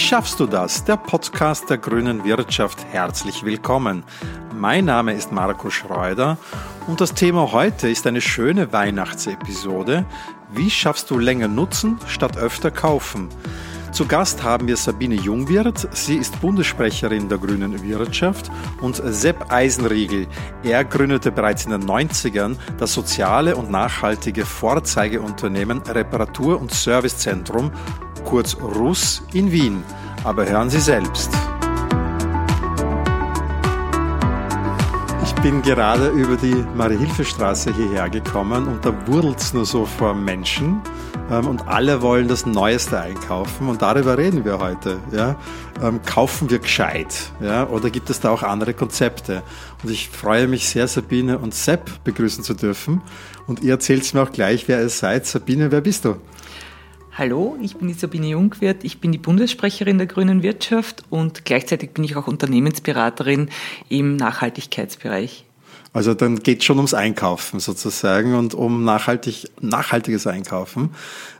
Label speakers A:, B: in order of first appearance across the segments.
A: schaffst du das? Der Podcast der grünen Wirtschaft. Herzlich willkommen. Mein Name ist Marco Schreuder und das Thema heute ist eine schöne Weihnachtsepisode. Wie schaffst du länger nutzen statt öfter kaufen? Zu Gast haben wir Sabine Jungwirth. Sie ist Bundessprecherin der Grünen Wirtschaft und Sepp Eisenriegel. Er gründete bereits in den 90ern das soziale und nachhaltige Vorzeigeunternehmen Reparatur- und Servicezentrum, kurz RUS, in Wien. Aber hören Sie selbst. Ich bin gerade über die Marie-Hilfe-Straße hierher gekommen und da wurdelt es nur so vor Menschen ähm, und alle wollen das Neueste einkaufen und darüber reden wir heute. Ja? Ähm, kaufen wir gescheit ja? oder gibt es da auch andere Konzepte? Und ich freue mich sehr, Sabine und Sepp begrüßen zu dürfen und ihr erzählt mir auch gleich, wer ihr seid. Sabine, wer bist du?
B: Hallo, ich bin die Sabine Jungwirth, ich bin die Bundessprecherin der grünen Wirtschaft und gleichzeitig bin ich auch Unternehmensberaterin im Nachhaltigkeitsbereich.
A: Also dann geht schon ums Einkaufen sozusagen und um nachhaltig, nachhaltiges Einkaufen.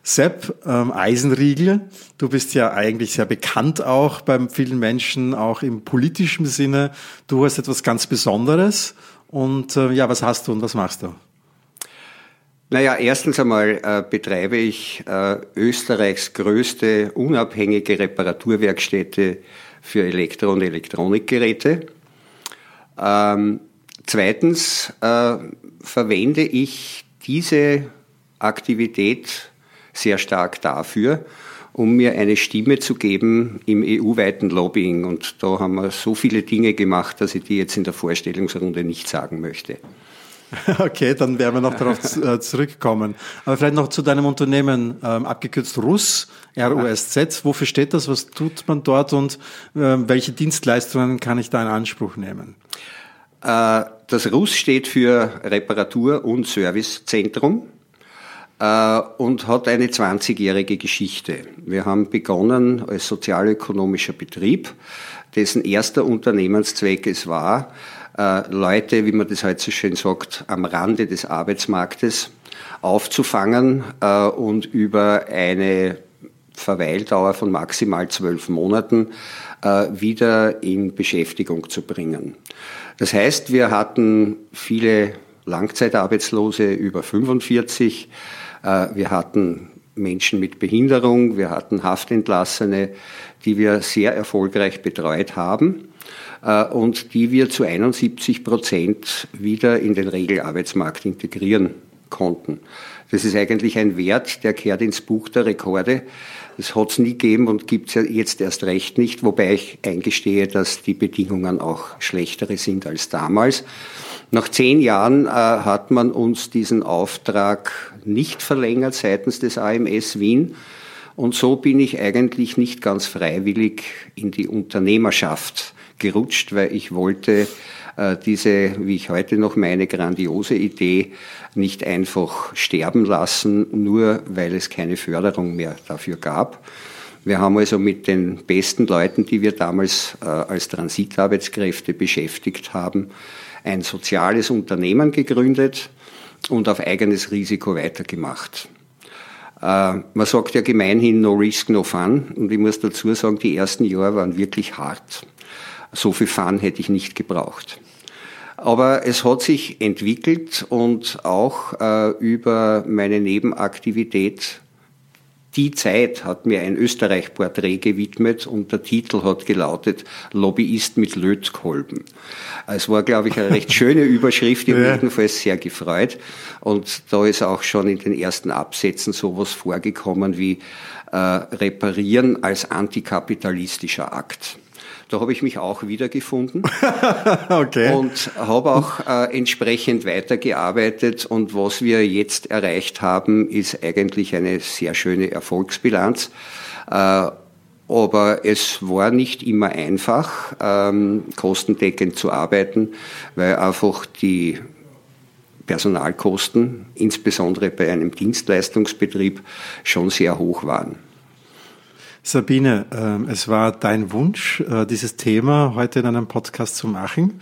A: Sepp ähm, Eisenriegel, du bist ja eigentlich sehr bekannt auch bei vielen Menschen, auch im politischen Sinne. Du hast etwas ganz Besonderes und äh, ja, was hast du und was machst du?
C: Naja, erstens einmal äh, betreibe ich äh, Österreichs größte unabhängige Reparaturwerkstätte für Elektro- und Elektronikgeräte. Ähm, Zweitens äh, verwende ich diese Aktivität sehr stark dafür, um mir eine Stimme zu geben im EU-weiten Lobbying. Und da haben wir so viele Dinge gemacht, dass ich die jetzt in der Vorstellungsrunde nicht sagen möchte.
A: Okay, dann werden wir noch darauf äh, zurückkommen. Aber vielleicht noch zu deinem Unternehmen, ähm, abgekürzt RUS, R-U-S-Z. Wofür steht das? Was tut man dort und äh, welche Dienstleistungen kann ich da in Anspruch nehmen?
C: Äh, das RUS steht für Reparatur- und Servicezentrum äh, und hat eine 20-jährige Geschichte. Wir haben begonnen als sozialökonomischer Betrieb, dessen erster Unternehmenszweck es war, Leute, wie man das heute so schön sagt, am Rande des Arbeitsmarktes aufzufangen und über eine Verweildauer von maximal zwölf Monaten wieder in Beschäftigung zu bringen. Das heißt, wir hatten viele Langzeitarbeitslose über 45. Äh, wir hatten Menschen mit Behinderung, wir hatten Haftentlassene, die wir sehr erfolgreich betreut haben äh, und die wir zu 71 Prozent wieder in den Regelarbeitsmarkt integrieren konnten. Das ist eigentlich ein Wert, der kehrt ins Buch der Rekorde. Das hat es nie gegeben und gibt es ja jetzt erst recht nicht, wobei ich eingestehe, dass die Bedingungen auch schlechtere sind als damals. Nach zehn Jahren äh, hat man uns diesen Auftrag nicht verlängert seitens des AMS Wien. Und so bin ich eigentlich nicht ganz freiwillig in die Unternehmerschaft gerutscht, weil ich wollte äh, diese, wie ich heute noch meine, grandiose Idee nicht einfach sterben lassen, nur weil es keine Förderung mehr dafür gab. Wir haben also mit den besten Leuten, die wir damals äh, als Transitarbeitskräfte beschäftigt haben, ein soziales Unternehmen gegründet und auf eigenes Risiko weitergemacht. Äh, man sagt ja gemeinhin no risk, no fun. Und ich muss dazu sagen, die ersten Jahre waren wirklich hart. So viel Fun hätte ich nicht gebraucht. Aber es hat sich entwickelt und auch äh, über meine Nebenaktivität die Zeit hat mir ein Österreich-Porträt gewidmet und der Titel hat gelautet Lobbyist mit Lötkolben. Es war, glaube ich, eine recht schöne Überschrift, die ja. jedenfalls sehr gefreut. Und da ist auch schon in den ersten Absätzen sowas vorgekommen wie äh, Reparieren als antikapitalistischer Akt. Da habe ich mich auch wiedergefunden okay. und habe auch äh, entsprechend weitergearbeitet. Und was wir jetzt erreicht haben, ist eigentlich eine sehr schöne Erfolgsbilanz. Äh, aber es war nicht immer einfach, ähm, kostendeckend zu arbeiten, weil einfach die Personalkosten, insbesondere bei einem Dienstleistungsbetrieb, schon sehr hoch waren.
A: Sabine, ähm, es war dein Wunsch, äh, dieses Thema heute in einem Podcast zu machen.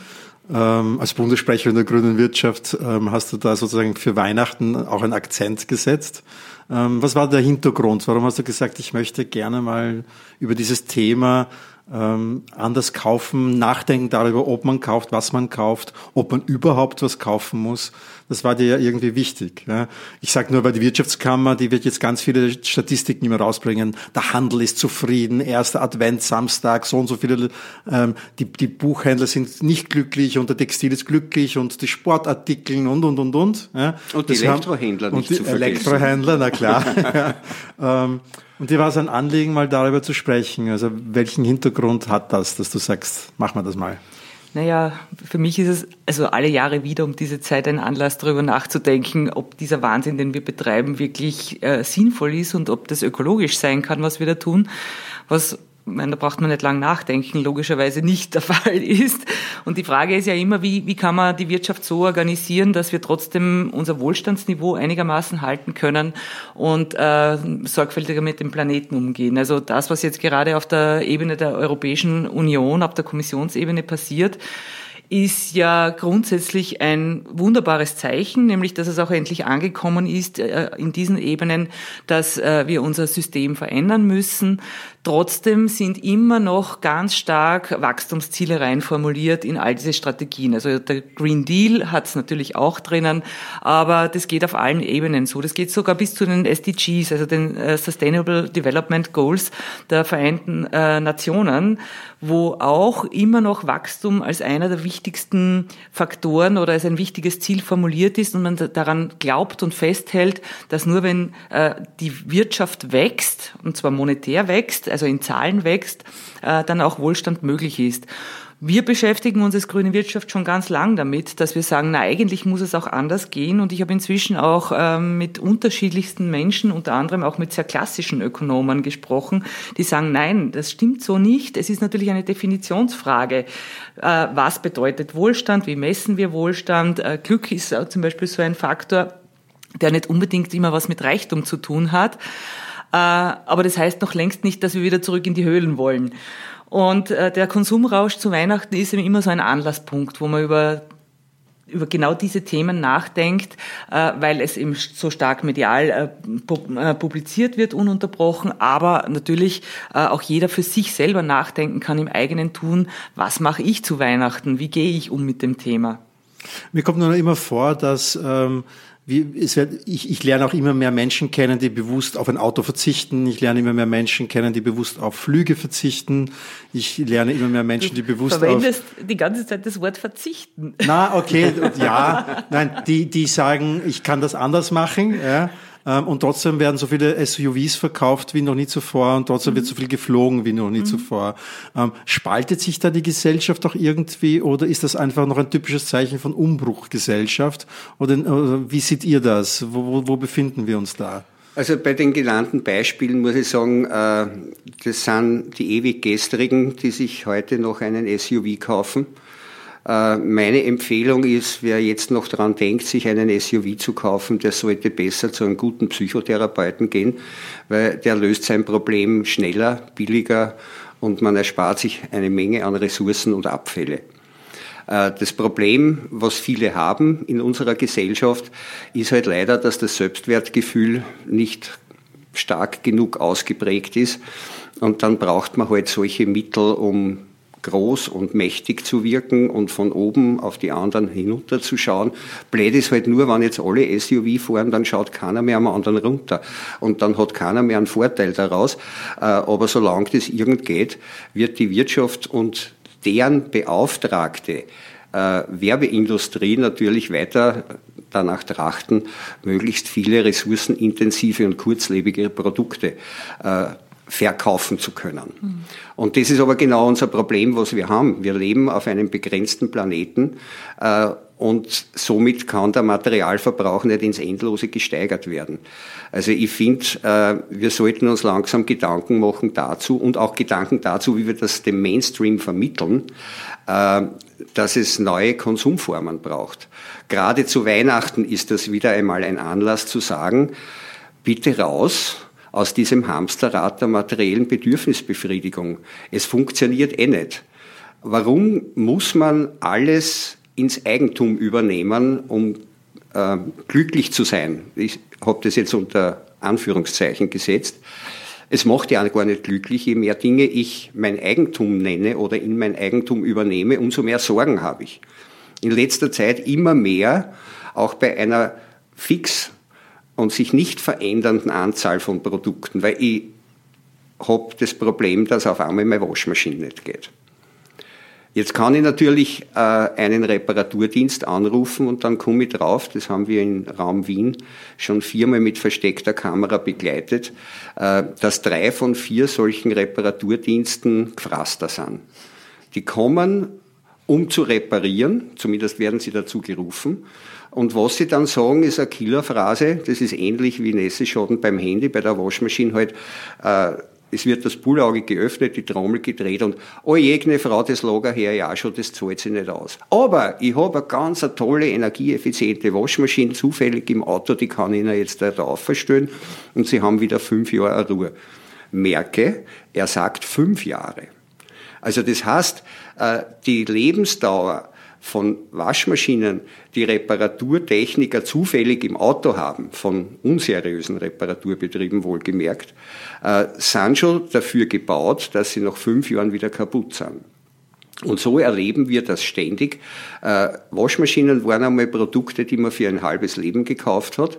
A: ähm, als Bundessprecher in der grünen Wirtschaft ähm, hast du da sozusagen für Weihnachten auch einen Akzent gesetzt. Was war der Hintergrund? Warum hast du gesagt, ich möchte gerne mal über dieses Thema ähm, anders kaufen, nachdenken darüber, ob man kauft, was man kauft, ob man überhaupt was kaufen muss. Das war dir ja irgendwie wichtig. Ja. Ich sage nur, weil die Wirtschaftskammer, die wird jetzt ganz viele Statistiken immer rausbringen. Der Handel ist zufrieden, erster Advent, Samstag, so und so viele. Ähm, die, die Buchhändler sind nicht glücklich und der Textil ist glücklich und die Sportartikel und und und und.
C: Ja. Und die das Elektrohändler haben, nicht
A: und die
C: zu vergessen.
A: Elektrohändler, na klar. ja. ähm, und dir war es ein Anliegen, mal darüber zu sprechen. Also welchen Hintergrund hat das, dass du sagst, mach mal das mal?
B: Naja, für mich ist es also alle Jahre wieder um diese Zeit ein Anlass, darüber nachzudenken, ob dieser Wahnsinn, den wir betreiben, wirklich äh, sinnvoll ist und ob das ökologisch sein kann, was wir da tun. Was meine, da braucht man nicht lang nachdenken, logischerweise nicht der Fall ist. Und die Frage ist ja immer, wie, wie kann man die Wirtschaft so organisieren, dass wir trotzdem unser Wohlstandsniveau einigermaßen halten können und äh, sorgfältiger mit dem Planeten umgehen. Also das, was jetzt gerade auf der Ebene der Europäischen Union, auf der Kommissionsebene passiert, ist ja grundsätzlich ein wunderbares Zeichen, nämlich dass es auch endlich angekommen ist äh, in diesen Ebenen, dass äh, wir unser System verändern müssen, Trotzdem sind immer noch ganz stark Wachstumsziele reinformuliert in all diese Strategien. Also der Green Deal hat es natürlich auch drinnen, aber das geht auf allen Ebenen so. Das geht sogar bis zu den SDGs, also den äh, Sustainable Development Goals der Vereinten Nationen, wo auch immer noch Wachstum als einer der wichtigsten Faktoren oder als ein wichtiges Ziel formuliert ist und man daran glaubt und festhält, dass nur wenn äh, die Wirtschaft wächst, und zwar monetär wächst, also in Zahlen wächst, äh, dann auch Wohlstand möglich ist. Wir beschäftigen uns als grüne Wirtschaft schon ganz lang damit, dass wir sagen, na eigentlich muss es auch anders gehen. Und ich habe inzwischen auch ähm, mit unterschiedlichsten Menschen, unter anderem auch mit sehr klassischen Ökonomen gesprochen, die sagen, nein, das stimmt so nicht. Es ist natürlich eine Definitionsfrage. Äh, was bedeutet Wohlstand? Wie messen wir Wohlstand? Äh, Glück ist zum Beispiel so ein Faktor, der nicht unbedingt immer was mit Reichtum zu tun hat. Äh, aber das heißt noch längst nicht, dass wir wieder zurück in die Höhlen wollen. Und äh, der Konsumrausch zu Weihnachten ist eben immer so ein Anlasspunkt, wo man über über genau diese Themen nachdenkt, äh, weil es eben so stark medial publiziert wird, ununterbrochen, aber natürlich auch jeder für sich selber nachdenken kann im eigenen Tun, was mache ich zu Weihnachten, wie gehe ich um mit dem Thema.
A: Mir kommt nur immer vor, dass ähm, wird, ich, ich lerne auch immer mehr Menschen kennen, die bewusst auf ein Auto verzichten. Ich lerne immer mehr Menschen kennen, die bewusst auf Flüge verzichten. Ich lerne immer mehr Menschen, die bewusst
B: du verwendest auf... die ganze Zeit das Wort verzichten.
A: Na, okay, ja. Nein, die, die sagen, ich kann das anders machen. Ja. Ähm, und trotzdem werden so viele SUVs verkauft wie noch nie zuvor und trotzdem mhm. wird so viel geflogen wie noch nie mhm. zuvor. Ähm, spaltet sich da die Gesellschaft auch irgendwie oder ist das einfach noch ein typisches Zeichen von Umbruchgesellschaft? Oder, wie seht ihr das? Wo, wo, wo befinden wir uns da?
C: Also bei den genannten Beispielen muss ich sagen, äh, das sind die ewig gestrigen, die sich heute noch einen SUV kaufen. Äh, meine Empfehlung ist, wer jetzt noch daran denkt, sich einen SUV zu kaufen, der sollte besser zu einem guten Psychotherapeuten gehen, weil der löst sein Problem schneller, billiger und man erspart sich eine Menge an Ressourcen und Abfälle. Äh, das Problem, was viele haben in unserer Gesellschaft, ist halt leider, dass das Selbstwertgefühl nicht stark genug ausgeprägt ist. Und dann braucht man halt solche Mittel, um groß und mächtig zu wirken und von oben auf die anderen hinunterzuschauen. Blöd ist halt nur, wenn jetzt alle SUV fahren, dann schaut keiner mehr am anderen runter. Und dann hat keiner mehr einen Vorteil daraus. Äh, aber solange das irgend geht, wird die Wirtschaft und deren Beauftragte äh, Werbeindustrie natürlich weiter danach trachten, möglichst viele ressourcenintensive und kurzlebige Produkte äh, verkaufen zu können. Mhm. Und das ist aber genau unser Problem, was wir haben. Wir leben auf einem begrenzten Planeten äh, und somit kann der Materialverbrauch nicht ins Endlose gesteigert werden. Also ich finde, äh, wir sollten uns langsam Gedanken machen dazu und auch Gedanken dazu, wie wir das dem Mainstream vermitteln, äh, dass es neue Konsumformen braucht. Gerade zu Weihnachten ist das wieder einmal ein Anlass zu sagen, bitte raus, aus diesem Hamsterrad der materiellen Bedürfnisbefriedigung. Es funktioniert eh nicht. Warum muss man alles ins Eigentum übernehmen, um äh, glücklich zu sein. Ich habe das jetzt unter Anführungszeichen gesetzt. Es macht ja gar nicht glücklich, je mehr Dinge ich mein Eigentum nenne oder in mein Eigentum übernehme, umso mehr Sorgen habe ich. In letzter Zeit immer mehr, auch bei einer fix und sich nicht verändernden Anzahl von Produkten, weil ich habe das Problem, dass auf einmal meine Waschmaschine nicht geht. Jetzt kann ich natürlich äh, einen Reparaturdienst anrufen und dann komme ich drauf, das haben wir im Raum Wien schon viermal mit versteckter Kamera begleitet, äh, dass drei von vier solchen Reparaturdiensten Gefraster sind. Die kommen, um zu reparieren, zumindest werden sie dazu gerufen. Und was sie dann sagen, ist eine Killerphrase, das ist ähnlich wie Nässeschaden beim Handy, bei der Waschmaschine halt, äh, es wird das Bullauge geöffnet, die Trommel gedreht und oh jegene Frau, das Lager her, ja schon, das zahlt sich nicht aus. Aber ich habe eine ganz eine tolle, energieeffiziente Waschmaschine zufällig im Auto, die kann ich Ihnen jetzt da aufstellen und Sie haben wieder fünf Jahre Ruhe. Merke, er sagt fünf Jahre. Also das heißt, die Lebensdauer von Waschmaschinen, die Reparaturtechniker zufällig im Auto haben, von unseriösen Reparaturbetrieben wohlgemerkt, äh, sind schon dafür gebaut, dass sie nach fünf Jahren wieder kaputt sind. Und so erleben wir das ständig. Äh, Waschmaschinen waren einmal Produkte, die man für ein halbes Leben gekauft hat.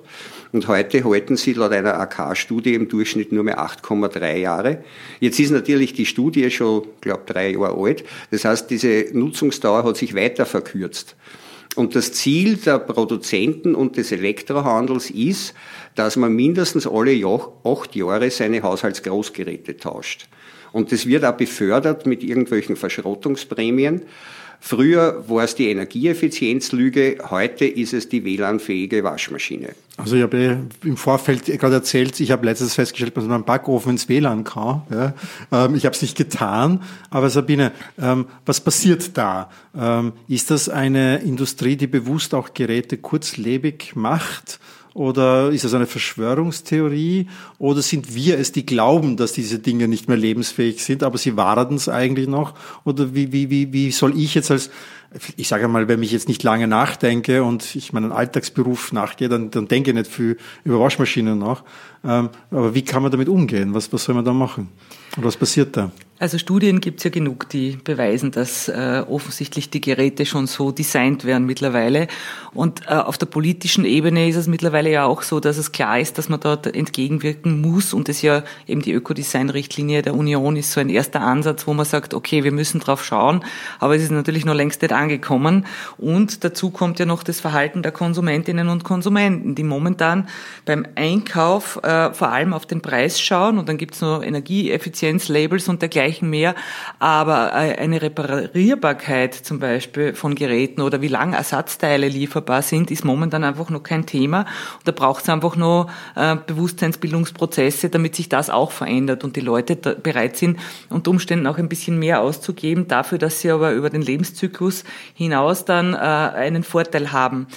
C: Und heute halten sie laut einer AK-Studie im Durchschnitt nur mehr 8,3 Jahre. Jetzt ist natürlich die Studie schon, glaube drei Jahre alt. Das heißt, diese Nutzungsdauer hat sich weiter verkürzt. Und das Ziel der Produzenten und des Elektrohandels ist, dass man mindestens alle acht Jahre seine Haushaltsgroßgeräte tauscht. Und das wird auch befördert mit irgendwelchen Verschrottungsprämien. Früher war es die Energieeffizienzlüge, heute ist es die WLAN-fähige Waschmaschine.
A: Also ich habe im Vorfeld gerade erzählt, ich habe letztens festgestellt, dass man Backofen ins WLAN kann. Ähm, ich habe es nicht getan, aber Sabine, ähm, was passiert da? Ähm, ist das eine Industrie, die bewusst auch Geräte kurzlebig macht? Oder ist das eine Verschwörungstheorie? Oder sind wir es, die glauben, dass diese Dinge nicht mehr lebensfähig sind, aber sie warten es eigentlich noch? Oder wie, wie, wie, wie soll ich jetzt als, ich sage mal, wenn ich jetzt nicht lange nachdenke und ich meinen Alltagsberuf nachgehe, dann, dann denke ich nicht viel über Waschmaschinen nach. Ähm, aber wie kann man damit umgehen? Was, was soll man da machen? Und was passiert da?
B: Also Studien gibt es ja genug, die beweisen, dass äh, offensichtlich die Geräte schon so designt werden mittlerweile. Und äh, auf der politischen Ebene ist es mittlerweile ja auch so, dass es klar ist, dass man dort entgegenwirken muss. Und es ja eben die Ökodesign-Richtlinie der Union ist so ein erster Ansatz, wo man sagt, okay, wir müssen drauf schauen. Aber es ist natürlich noch längst nicht angekommen. Und dazu kommt ja noch das Verhalten der Konsumentinnen und Konsumenten, die momentan beim Einkauf äh, vor allem auf den Preis schauen. Und dann gibt es noch Energieeffizienzlabels und dergleichen dergleichen mehr. Aber äh, eine Reparierbarkeit zum Beispiel von Geräten oder wie lang Ersatzteile lieferbar sind, ist momentan einfach noch kein Thema. Und da braucht es einfach noch äh, Bewusstseinsbildungsprozesse, damit sich das auch verändert und die Leute bereit sind, unter Umständen auch ein bisschen mehr auszugeben, dafür, dass sie aber über den Lebenszyklus hinaus dann äh, einen Vorteil haben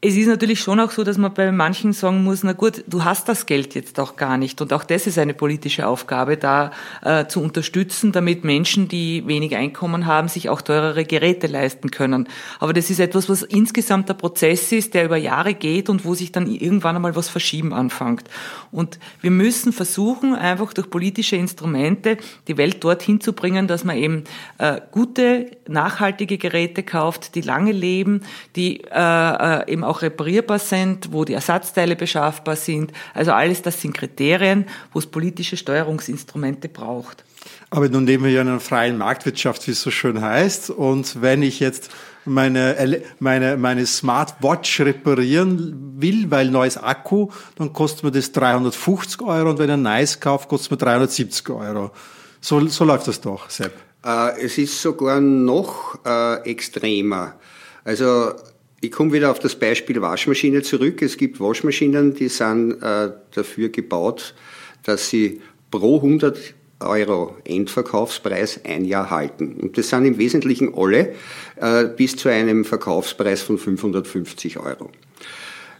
B: es ist natürlich schon auch so, dass man bei manchen sagen muss, na gut, du hast das Geld jetzt auch gar nicht. Und auch das ist eine politische Aufgabe, da äh, zu unterstützen, damit Menschen, die wenig Einkommen haben, sich auch teurere Geräte leisten können. Aber das ist etwas, was insgesamt der Prozess ist, der über Jahre geht und wo sich dann irgendwann einmal was verschieben anfängt. Und wir müssen versuchen, einfach durch politische Instrumente die Welt dorthin zu bringen, dass man eben äh, gute, nachhaltige Geräte kauft, die lange leben, die äh, äh eben auch reparierbar sind, wo die Ersatzteile beschaffbar sind. Also alles das sind Kriterien, wo es politische Steuerungsinstrumente braucht.
A: Aber nun leben wir ja in einer freien Marktwirtschaft, wie es so schön heißt. Und wenn ich jetzt meine, meine, meine Smartwatch reparieren will, weil neues Akku, dann kostet mir das 350 Euro und wenn ich ein neues kaufe, kostet mir 370 Euro. So, so läuft das doch, Sepp.
C: Äh, es ist sogar noch äh, extremer. Also ich komme wieder auf das Beispiel Waschmaschine zurück. Es gibt Waschmaschinen, die sind äh, dafür gebaut, dass sie pro 100 Euro Endverkaufspreis ein Jahr halten. Und das sind im Wesentlichen alle äh, bis zu einem Verkaufspreis von 550 Euro.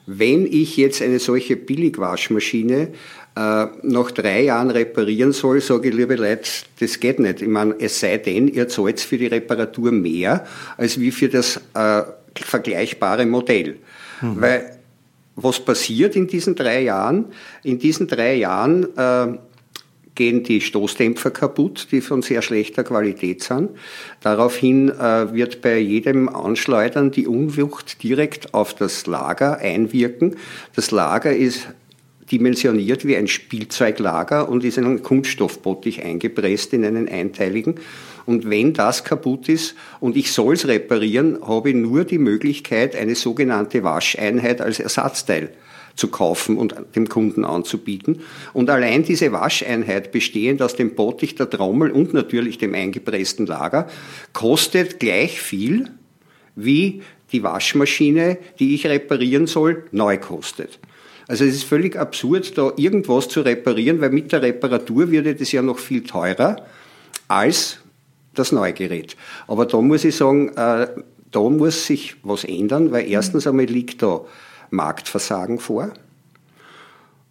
C: Wenn ich jetzt eine solche Billigwaschmaschine äh, nach drei Jahren reparieren soll, sage ich, liebe Leute, das geht nicht. Ich meine, es sei denn, ihr zahlt für die Reparatur mehr, als wie für das äh, vergleichbare Modell. Mhm. Weil was passiert in diesen drei Jahren? In diesen drei Jahren äh, gehen die Stoßdämpfer kaputt, die von sehr schlechter Qualität sind. Daraufhin äh, wird bei jedem Anschleudern die Unwucht direkt auf das Lager einwirken. Das Lager ist dimensioniert wie ein Spielzeuglager und ist in einen Kunststoffbottich eingepresst, in einen einteiligen. Und wenn das kaputt ist und ich soll es reparieren, habe ich nur die Möglichkeit, eine sogenannte Wascheinheit als Ersatzteil zu kaufen und dem Kunden anzubieten. Und allein diese Wascheinheit, bestehend aus dem Bottich, der Trommel und natürlich dem eingepressten Lager, kostet gleich viel wie die Waschmaschine, die ich reparieren soll, neu kostet. Also es ist völlig absurd, da irgendwas zu reparieren, weil mit der Reparatur wird es ja noch viel teurer als das neue Gerät. Aber da muss ich sagen, äh, da muss sich was ändern, weil erstens einmal liegt da Marktversagen vor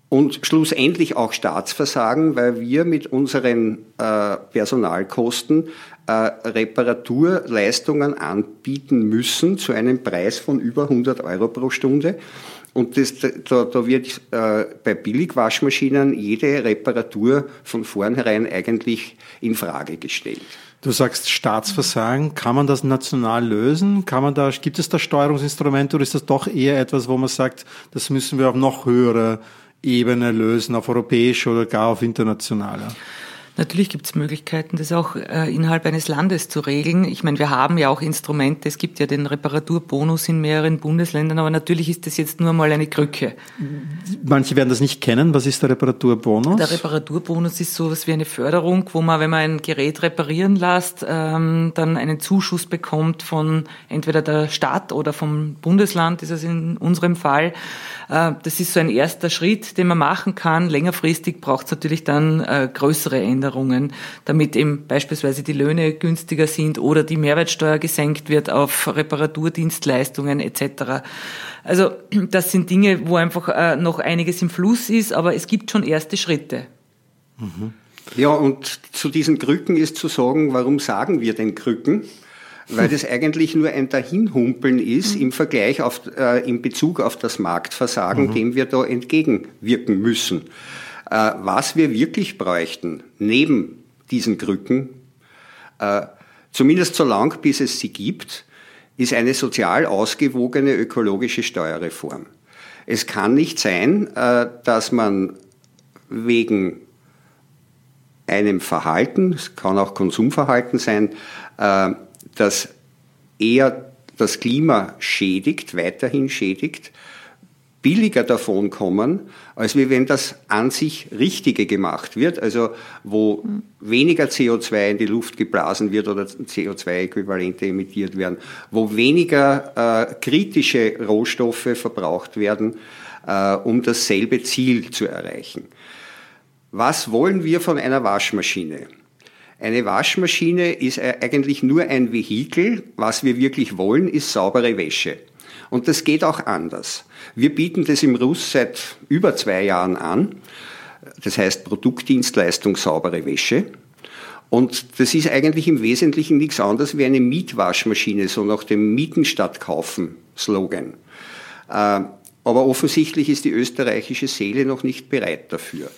C: und schlussendlich auch Staatsversagen, weil wir mit unseren äh, Personalkosten äh, Reparaturleistungen anbieten müssen zu einem Preis von über 100 Euro pro Stunde. Und das, da, da wird äh, bei Billigwaschmaschinen jede Reparatur von vornherein eigentlich in Frage gestellt.
A: Du sagst Staatsversagen. Kann man das national lösen? Kann man da, gibt es da Steuerungsinstrumente oder ist das doch eher etwas, wo man sagt, das müssen wir auf noch höhere Ebene lösen, auf europäischer oder gar auf internationaler?
B: Natürlich gibt es Möglichkeiten, das auch äh, innerhalb eines Landes zu regeln. Ich meine, wir haben ja auch Instrumente. Es gibt ja den Reparaturbonus in mehreren Bundesländern, aber natürlich ist das jetzt nur mal eine Krücke.
A: Manche werden das nicht kennen. Was ist der Reparaturbonus?
B: Der Reparaturbonus ist sowas wie eine Förderung, wo man, wenn man ein Gerät reparieren lässt, ähm, dann einen Zuschuss bekommt von entweder der Stadt oder vom Bundesland, ist es in unserem Fall. Äh, das ist so ein erster Schritt, den man machen kann. Längerfristig braucht es natürlich dann äh, größere Änderungen, damit eben beispielsweise die Löhne günstiger sind oder die Mehrwertsteuer gesenkt wird auf Reparaturdienstleistungen etc. Also das sind Dinge, wo einfach äh, noch einiges im Fluss ist, aber es gibt schon erste Schritte.
C: Mhm. Ja, und zu diesen Krücken ist zu sagen, warum sagen wir denn Krücken? weil das eigentlich nur ein Dahinhumpeln ist im Vergleich auf, äh, in Bezug auf das Marktversagen, mhm. dem wir da entgegenwirken müssen. Äh, was wir wirklich bräuchten, neben diesen Krücken, äh, zumindest so lang, bis es sie gibt, ist eine sozial ausgewogene ökologische Steuerreform. Es kann nicht sein, äh, dass man wegen einem Verhalten, es kann auch Konsumverhalten sein, das eher das Klima schädigt, weiterhin schädigt, billiger davon kommen, als wie wenn das an sich Richtige gemacht wird, also wo mhm. weniger CO2 in die Luft geblasen wird oder CO2-Äquivalente emittiert werden, wo weniger äh, kritische Rohstoffe verbraucht werden, äh, um dasselbe Ziel zu erreichen. Was wollen wir von einer Waschmaschine? Eine Waschmaschine ist eigentlich nur ein Vehikel. Was wir wirklich wollen, ist saubere Wäsche. Und das geht auch anders. Wir bieten das im Russ seit über zwei Jahren an. Das heißt Produktdienstleistung saubere Wäsche. Und das ist eigentlich im Wesentlichen nichts anderes wie eine Mietwaschmaschine, so nach dem Mieten statt Kaufen Slogan. Äh, aber offensichtlich ist die österreichische Seele noch nicht bereit dafür.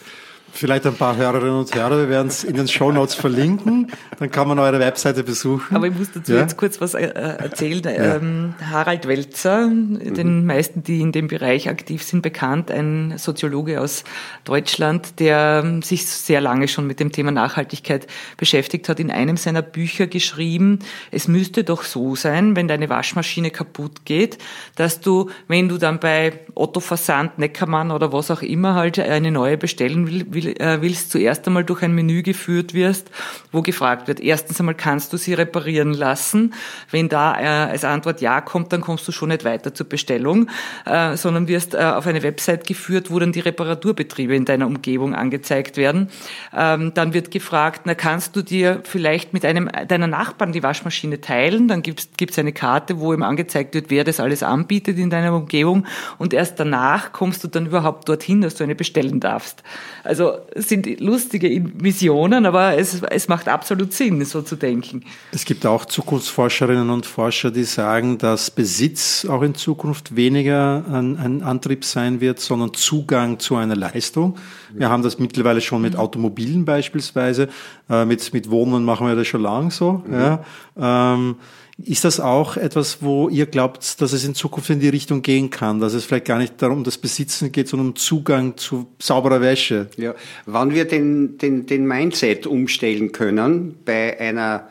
A: Vielleicht ein paar Hörerinnen und Hörer, wir werden es in den Show Notes verlinken, dann kann man eure Webseite besuchen.
B: Aber ich muss dazu ja? jetzt kurz was äh, erzählen. Ja. Ähm, Harald Welzer, den mhm. meisten, die in dem Bereich aktiv sind, bekannt, ein Soziologe aus Deutschland, der ähm, sich sehr lange schon mit dem Thema Nachhaltigkeit beschäftigt hat, in einem seiner Bücher geschrieben, es müsste doch so sein, wenn deine Waschmaschine kaputt geht, dass du, wenn du dann bei Otto Versand, Neckermann oder was auch immer halt eine neue bestellen willst, äh, willst, zuerst einmal durch ein Menü geführt wirst, wo gefragt wird, erstens einmal kannst du sie reparieren lassen. Wenn da äh, als Antwort Ja kommt, dann kommst du schon nicht weiter zur Bestellung, äh, sondern wirst äh, auf eine Website geführt, wo dann die Reparaturbetriebe in deiner Umgebung angezeigt werden. Ähm, dann wird gefragt, na kannst du dir vielleicht mit einem deiner Nachbarn die Waschmaschine teilen? Dann gibt es eine Karte, wo ihm angezeigt wird, wer das alles anbietet in deiner Umgebung und erst danach kommst du dann überhaupt dorthin, dass du eine bestellen darfst. Also es sind lustige Visionen, aber es, es macht absolut Sinn, so zu denken.
A: Es gibt auch Zukunftsforscherinnen und Forscher, die sagen, dass Besitz auch in Zukunft weniger ein, ein Antrieb sein wird, sondern Zugang zu einer Leistung. Wir haben das mittlerweile schon mit Automobilen beispielsweise. Äh, mit, mit Wohnen machen wir das schon lang so. Mhm. Ja. Ähm, ist das auch etwas, wo ihr glaubt, dass es in Zukunft in die Richtung gehen kann, dass es vielleicht gar nicht darum das Besitzen geht, sondern um Zugang zu sauberer Wäsche?
C: Ja, wann wir den, den, den Mindset umstellen können bei einer,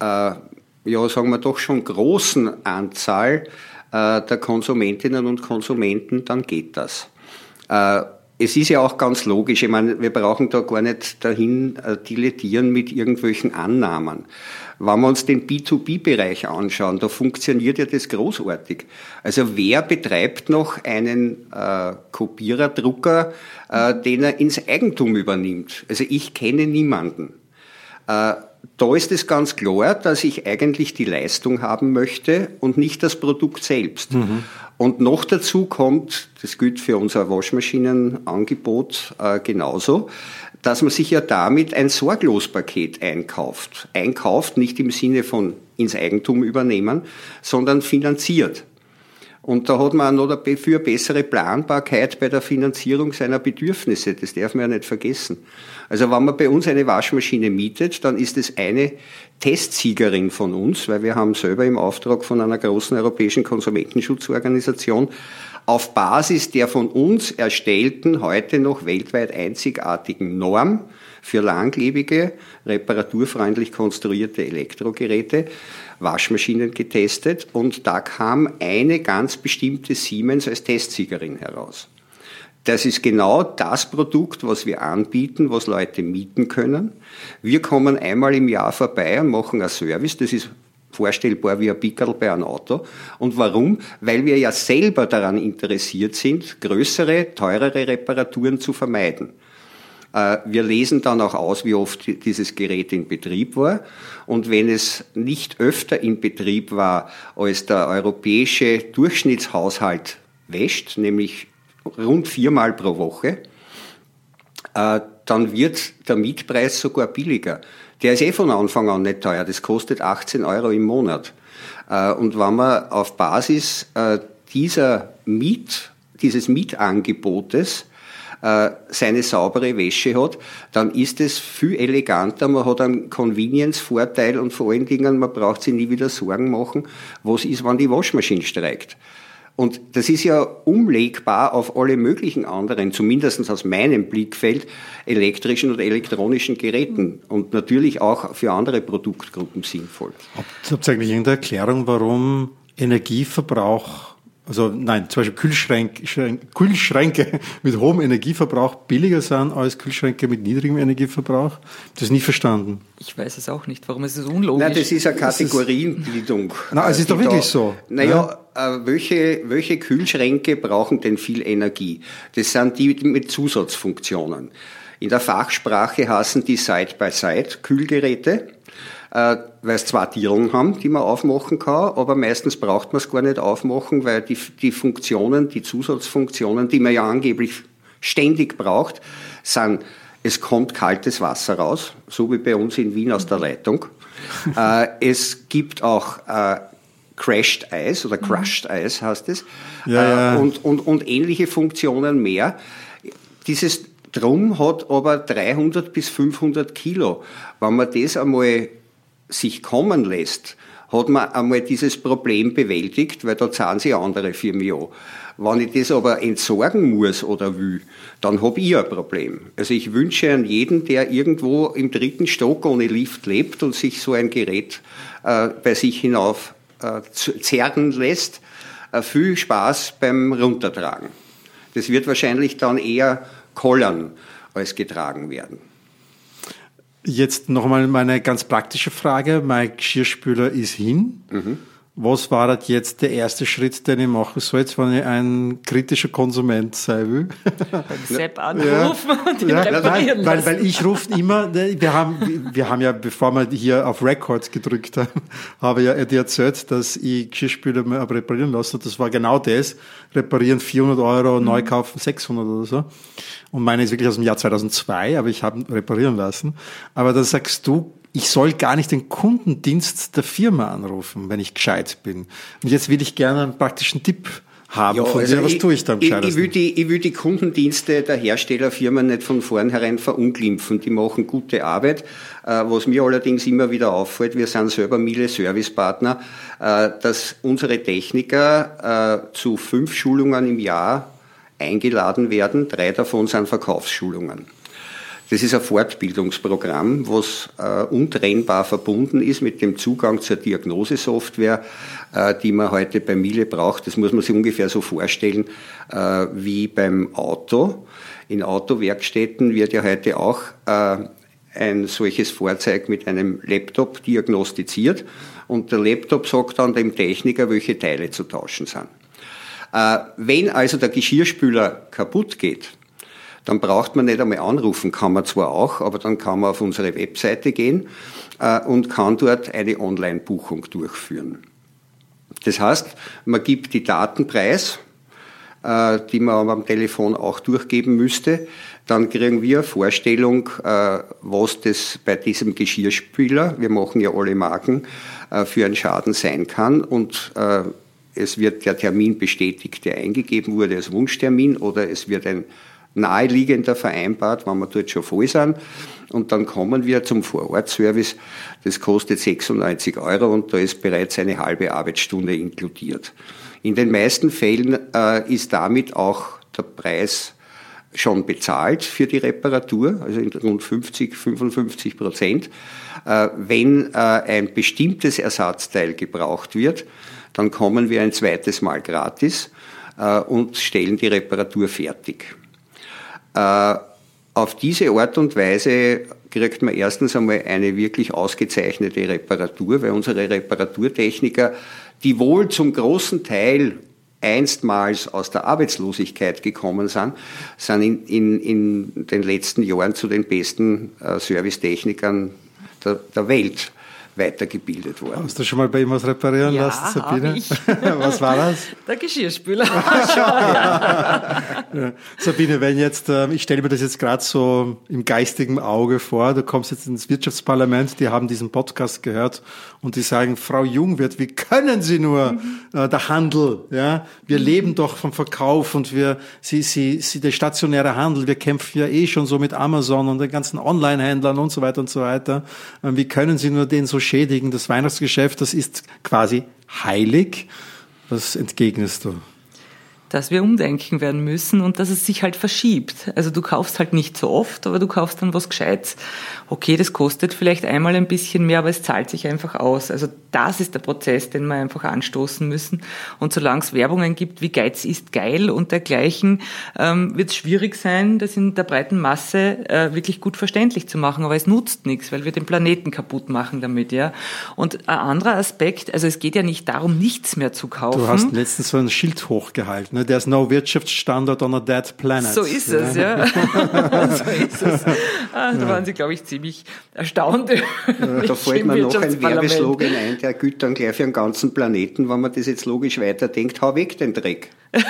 C: äh, ja, sagen wir doch schon großen Anzahl äh, der Konsumentinnen und Konsumenten, dann geht das. Äh, es ist ja auch ganz logisch, ich meine, wir brauchen da gar nicht dahin äh, dilettieren mit irgendwelchen Annahmen. Wenn wir uns den B2B-Bereich anschauen, da funktioniert ja das großartig. Also wer betreibt noch einen äh, Kopierer, Drucker, äh, den er ins Eigentum übernimmt? Also ich kenne niemanden. Äh, da ist es ganz klar, dass ich eigentlich die Leistung haben möchte und nicht das Produkt selbst. Mhm. Und noch dazu kommt, das gilt für unser Waschmaschinenangebot äh, genauso, dass man sich ja damit ein Sorglospaket einkauft. Einkauft nicht im Sinne von ins Eigentum übernehmen, sondern finanziert. Und da hat man auch noch dafür bessere Planbarkeit bei der Finanzierung seiner Bedürfnisse. Das darf man ja nicht vergessen. Also wenn man bei uns eine Waschmaschine mietet, dann ist es eine Testsiegerin von uns, weil wir haben selber im Auftrag von einer großen europäischen Konsumentenschutzorganisation auf Basis der von uns erstellten, heute noch weltweit einzigartigen Norm für langlebige, reparaturfreundlich konstruierte Elektrogeräte, Waschmaschinen getestet und da kam eine ganz bestimmte Siemens als Testsiegerin heraus. Das ist genau das Produkt, was wir anbieten, was Leute mieten können. Wir kommen einmal im Jahr vorbei und machen einen Service. Das ist vorstellbar wie ein Pickerl bei einem Auto. Und warum? Weil wir ja selber daran interessiert sind, größere, teurere Reparaturen zu vermeiden. Äh, wir lesen dann auch aus, wie oft dieses Gerät in Betrieb war. Und wenn es nicht öfter in Betrieb war, als der europäische Durchschnittshaushalt wäscht, nämlich rund viermal pro Woche, äh, dann wird der Mietpreis sogar billiger. Der ist eh von Anfang an nicht teuer, das kostet 18 Euro im Monat. Äh, und wenn man auf Basis dieser Miet, dieses Mietangebotes seine saubere Wäsche hat, dann ist es viel eleganter, man hat einen Convenience-Vorteil und vor allen Dingen, man braucht sich nie wieder Sorgen machen, was ist, wenn die Waschmaschine streikt. Und das ist ja umlegbar auf alle möglichen anderen, zumindest aus meinem Blickfeld, elektrischen oder elektronischen Geräten und natürlich auch für andere Produktgruppen sinnvoll.
A: Habt ihr eigentlich irgendeine Erklärung, warum Energieverbrauch also nein, zum Beispiel Kühlschränke, Kühlschränke mit hohem Energieverbrauch billiger sind als Kühlschränke mit niedrigem Energieverbrauch. Das ist nie verstanden.
B: Ich weiß es auch nicht. Warum ist es unlogisch?
C: Nein, das ist eine Kategorienbildung.
A: Nein, es ist doch wirklich da, so.
C: Naja, ja? Äh, welche, welche Kühlschränke brauchen denn viel Energie? Das sind die mit Zusatzfunktionen. In der Fachsprache heißen die Side-by-Side-Kühlgeräte weil es zwei Tieren haben, die man aufmachen kann, aber meistens braucht man es gar nicht aufmachen, weil die, die Funktionen, die Zusatzfunktionen, die man ja angeblich ständig braucht, sind, es kommt kaltes Wasser raus, so wie bei uns in Wien aus der Leitung. äh, es gibt auch äh, Crashed Eis oder Crushed Eis heißt es ja, äh, Und, und, und ähnliche Funktionen mehr. Dieses Drum hat aber 300 bis 500 Kilo. Wenn man das einmal sich kommen lässt, hat man einmal dieses Problem bewältigt, weil da zahlen sie andere mich an. Wenn ich das aber entsorgen muss oder will, dann habe ich ein Problem. Also ich wünsche an jeden, der irgendwo im dritten Stock ohne Lift lebt und sich so ein Gerät äh, bei sich hinauf äh, zerren lässt, äh, viel Spaß beim Runtertragen. Das wird wahrscheinlich dann eher kollern. als getragen werden.
A: Jetzt nochmal meine ganz praktische Frage. Mein Geschirrspüler ist hin. Mhm was war das jetzt der erste Schritt, den ich machen soll, wenn ich ein kritischer Konsument sein will?
B: Beim Sepp anrufen ja. und ihn
A: ja, reparieren weil, weil, weil ich rufe immer, wir haben, wir haben ja, bevor wir hier auf Records gedrückt haben, habe ja dir erzählt, dass ich Geschirrspüler mal reparieren lasse. Das war genau das. Reparieren 400 Euro, mhm. neu kaufen 600 oder so. Und meine ist wirklich aus dem Jahr 2002, aber ich habe reparieren lassen. Aber da sagst du, ich soll gar nicht den Kundendienst der Firma anrufen, wenn ich gescheit bin. Und jetzt will ich gerne einen praktischen Tipp haben ja, von also dir. Was ich, tue ich da am
C: ich, ich, will die, ich will die Kundendienste der Herstellerfirmen nicht von vornherein verunglimpfen. Die machen gute Arbeit. Äh, was mir allerdings immer wieder auffällt, wir sind selber Miele Servicepartner, äh, dass unsere Techniker äh, zu fünf Schulungen im Jahr eingeladen werden. Drei davon sind Verkaufsschulungen. Das ist ein Fortbildungsprogramm, was äh, untrennbar verbunden ist mit dem Zugang zur Diagnosesoftware, äh, die man heute bei Miele braucht. Das muss man sich ungefähr so vorstellen äh, wie beim Auto. In Autowerkstätten wird ja heute auch äh, ein solches Fahrzeug mit einem Laptop diagnostiziert und der Laptop sagt dann dem Techniker, welche Teile zu tauschen sind. Äh, wenn also der Geschirrspüler kaputt geht, dann braucht man nicht einmal anrufen, kann man zwar auch, aber dann kann man auf unsere Webseite gehen äh, und kann dort eine Online-Buchung durchführen. Das heißt, man gibt die Daten preis, äh, die man am Telefon auch durchgeben müsste. Dann kriegen wir Vorstellung, äh, was das bei diesem Geschirrspüler, wir machen ja alle Marken, für einen Schaden sein kann und es wird der Termin bestätigt, der eingegeben wurde als Wunschtermin oder es wird ein naheliegender vereinbart, wenn wir dort schon voll sind. Und dann kommen wir zum Vorortservice. Das kostet 96 Euro und da ist bereits eine halbe Arbeitsstunde inkludiert. In den meisten Fällen äh, ist damit auch der Preis schon bezahlt für die Reparatur, also in rund 50, 55 Prozent. Äh, wenn äh, ein bestimmtes Ersatzteil gebraucht wird, dann kommen wir ein zweites Mal gratis äh, und stellen die Reparatur fertig. Äh, auf diese Art und Weise kriegt man erstens einmal eine wirklich ausgezeichnete Reparatur, weil unsere Reparaturtechniker, die wohl zum großen Teil einstmals aus der Arbeitslosigkeit gekommen sind, sind in, in, in den letzten Jahren zu den besten äh, Servicetechnikern der, der Welt weitergebildet worden.
A: Hast du schon mal bei ihm was reparieren
B: ja,
A: lassen, Sabine?
B: Ich.
A: was war das?
B: Der Geschirrspüler.
A: ja. Sabine, wenn jetzt, ähm, ich stelle mir das jetzt gerade so im geistigen Auge vor, du kommst jetzt ins Wirtschaftsparlament, die haben diesen Podcast gehört und die sagen, Frau Jungwirth, wie können Sie nur mhm. äh, der Handel, ja? Wir mhm. leben doch vom Verkauf und wir, Sie, Sie, Sie, der stationäre Handel, wir kämpfen ja eh schon so mit Amazon und den ganzen Online-Händlern und so weiter und so weiter. Ähm, wie können Sie nur den so schädigen? Das Weihnachtsgeschäft, das ist quasi heilig. Was entgegnest du?
B: Dass wir umdenken werden müssen und dass es sich halt verschiebt. Also du kaufst halt nicht so oft, aber du kaufst dann was Gescheites. Okay, das kostet vielleicht einmal ein bisschen mehr, aber es zahlt sich einfach aus. Also das ist der Prozess, den wir einfach anstoßen müssen. Und solange es Werbungen gibt, wie Geiz ist geil und dergleichen, ähm, wird es schwierig sein, das in der breiten Masse äh, wirklich gut verständlich zu machen. Aber es nutzt nichts, weil wir den Planeten kaputt machen damit. ja. Und ein anderer Aspekt, also es geht ja nicht darum, nichts mehr zu kaufen.
A: Du hast letztens so ein Schild hochgehalten ne? There's no Wirtschaftsstandort on a dead planet.
B: So ist es, ja. so ist es. Ah, da waren Sie, glaube ich, ziemlich erstaunt. Ja,
C: da fällt mir noch ein Werbeslogan ein, der gilt dann gleich für den ganzen Planeten, wenn man das jetzt logisch weiterdenkt, hau weg den Dreck.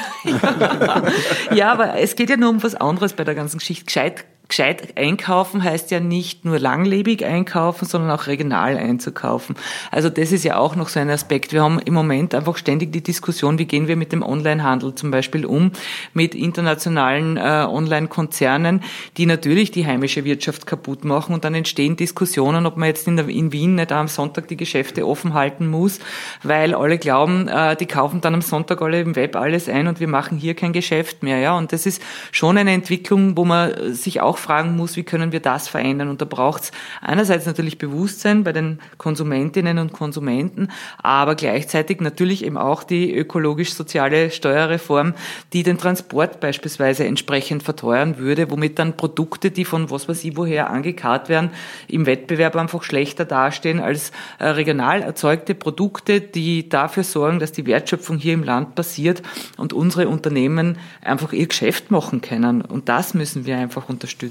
B: ja, aber es geht ja nur um was anderes bei der ganzen Geschichte. Gescheit gescheit einkaufen heißt ja nicht nur langlebig einkaufen, sondern auch regional einzukaufen. Also das ist ja auch noch so ein Aspekt. Wir haben im Moment einfach ständig die Diskussion, wie gehen wir mit dem Onlinehandel zum Beispiel um, mit internationalen äh, Online-Konzernen, die natürlich die heimische Wirtschaft kaputt machen und dann entstehen Diskussionen, ob man jetzt in, der, in Wien nicht am Sonntag die Geschäfte offen halten muss, weil alle glauben, äh, die kaufen dann am Sonntag alle im Web alles ein und wir machen hier kein Geschäft mehr. Ja, und das ist schon eine Entwicklung, wo man sich auch fragen muss, wie können wir das verändern. Und da braucht es einerseits natürlich Bewusstsein bei den Konsumentinnen und Konsumenten, aber gleichzeitig natürlich eben auch die ökologisch-soziale Steuerreform, die den Transport beispielsweise entsprechend verteuern würde, womit dann Produkte, die von was weiß ich woher angekarrt werden, im Wettbewerb einfach schlechter dastehen als äh, regional erzeugte Produkte, die dafür sorgen, dass die Wertschöpfung hier im Land passiert und unsere Unternehmen einfach ihr Geschäft machen können. Und das müssen wir einfach unterstützen.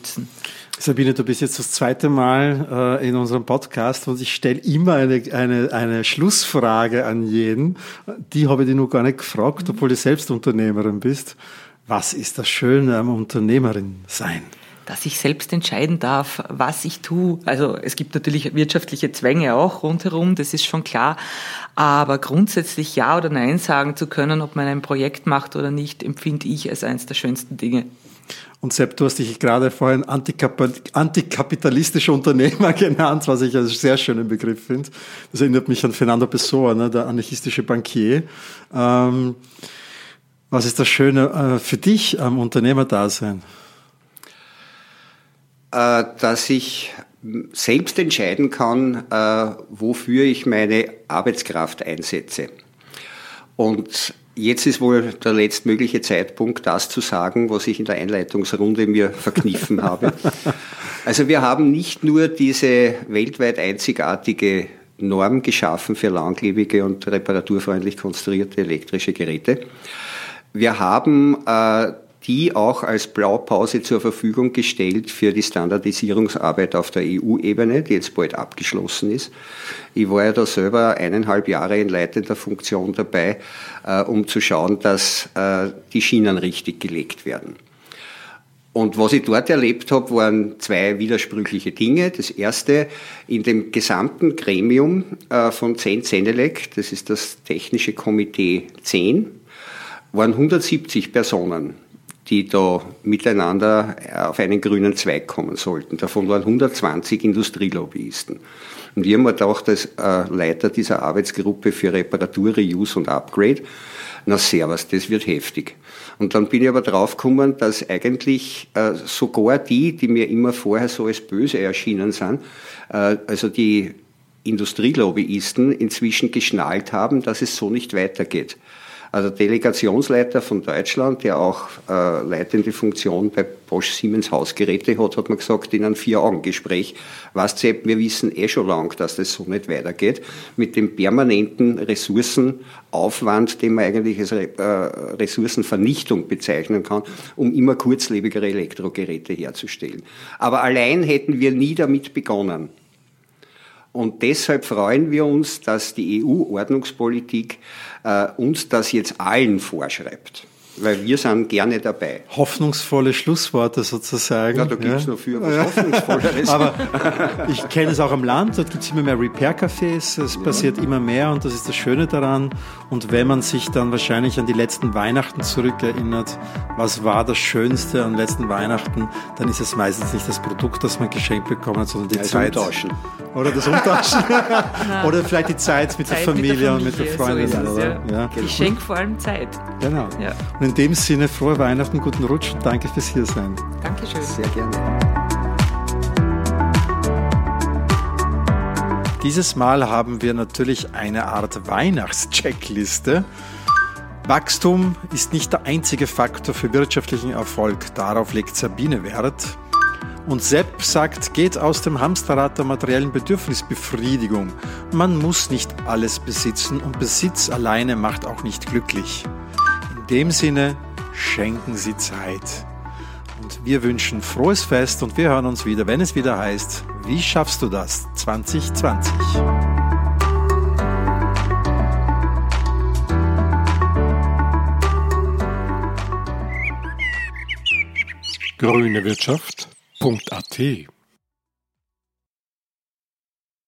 A: Sabine, du bist jetzt das zweite Mal äh, in unserem Podcast und ich stelle immer eine, eine, eine Schlussfrage an jeden. Die habe ich dir noch gar nicht gefragt, obwohl du selbst Unternehmerin bist. Was ist das Schöne am Unternehmerin sein?
B: dass ich selbst entscheiden darf, was ich tue. Also es gibt natürlich wirtschaftliche Zwänge auch rundherum, das ist schon klar. Aber grundsätzlich Ja oder Nein sagen zu können, ob man ein Projekt macht oder nicht, empfinde ich als eines der schönsten Dinge.
A: Und Sepp, du hast dich gerade vorhin antikapitalistischer Unternehmer genannt, was ich als sehr schönen Begriff finde. Das erinnert mich an Fernando Pessoa, ne, der anarchistische Bankier. Ähm, was ist das Schöne äh, für dich am Unternehmerdasein?
C: Äh, dass ich selbst entscheiden kann, äh, wofür ich meine Arbeitskraft einsetze. Und jetzt ist wohl der letztmögliche Zeitpunkt, das zu sagen, was ich in der Einleitungsrunde mir verkniffen habe. Also wir haben nicht nur diese weltweit einzigartige Norm geschaffen für langlebige und reparaturfreundlich konstruierte elektrische Geräte. Wir haben äh, die auch als Blaupause zur Verfügung gestellt für die Standardisierungsarbeit auf der EU-Ebene, die jetzt bald abgeschlossen ist. Ich war ja da selber eineinhalb Jahre in leitender Funktion dabei, äh, um zu schauen, dass äh, die Schienen richtig gelegt werden. Und was ich dort erlebt habe, waren zwei widersprüchliche Dinge. Das erste, in dem gesamten Gremium äh, von 10 Zenelec, das ist das technische Komitee 10, waren 170 Personen die da miteinander auf einen grünen Zweig kommen sollten. Davon waren 120 Industrielobbyisten. Und wir haben mir gedacht, als äh, Leiter dieser Arbeitsgruppe für Reparatur, Reuse und Upgrade, na servus, das wird heftig. Und dann bin ich aber draufgekommen, dass eigentlich äh, sogar die, die mir immer vorher so als böse erschienen sind, äh, also die Industrielobbyisten inzwischen geschnallt haben, dass es so nicht weitergeht. Also Delegationsleiter von Deutschland, der auch äh, leitende Funktion bei Bosch Siemens Hausgeräte hat, hat mir gesagt in einem Vier-Augen-Gespräch, was Sepp, wir wissen eh schon lang, dass das so nicht weitergeht, mit dem permanenten Ressourcenaufwand, den man eigentlich als äh, Ressourcenvernichtung bezeichnen kann, um immer kurzlebigere Elektrogeräte herzustellen. Aber allein hätten wir nie damit begonnen. Und deshalb freuen wir uns, dass die EU-Ordnungspolitik äh, uns das jetzt allen vorschreibt weil wir sind gerne dabei.
A: Hoffnungsvolle Schlussworte sozusagen.
C: Ja, da gibt es ja. noch viel was ja. Hoffnungsvolleres.
A: Aber ich kenne es auch am Land, dort gibt es immer mehr Repair-Cafés, es ja. passiert immer mehr und das ist das Schöne daran. Und wenn man sich dann wahrscheinlich an die letzten Weihnachten zurückerinnert, was war das Schönste an letzten Weihnachten, dann ist es meistens nicht das Produkt, das man geschenkt bekommen hat, sondern die
C: also
A: Zeit.
C: Umtauschen.
A: Oder das Umtauschen. oder vielleicht die Zeit mit, Zeit der, Familie mit der Familie und mit der Freundin.
B: So es, ja. Geschenk vor allem Zeit.
A: Genau. Und in dem Sinne frohe Weihnachten, guten Rutsch und danke fürs Hiersein.
B: Dankeschön.
C: Sehr gerne.
A: Dieses Mal haben wir natürlich eine Art Weihnachtscheckliste. Wachstum ist nicht der einzige Faktor für wirtschaftlichen Erfolg. Darauf legt Sabine Wert. Und Sepp sagt, geht aus dem Hamsterrad der materiellen Bedürfnisbefriedigung. Man muss nicht alles besitzen und Besitz alleine macht auch nicht glücklich. In dem Sinne, schenken Sie Zeit. Und wir wünschen frohes Fest und wir hören uns wieder, wenn es wieder heißt, wie schaffst du das 2020?
D: grünewirtschaft.at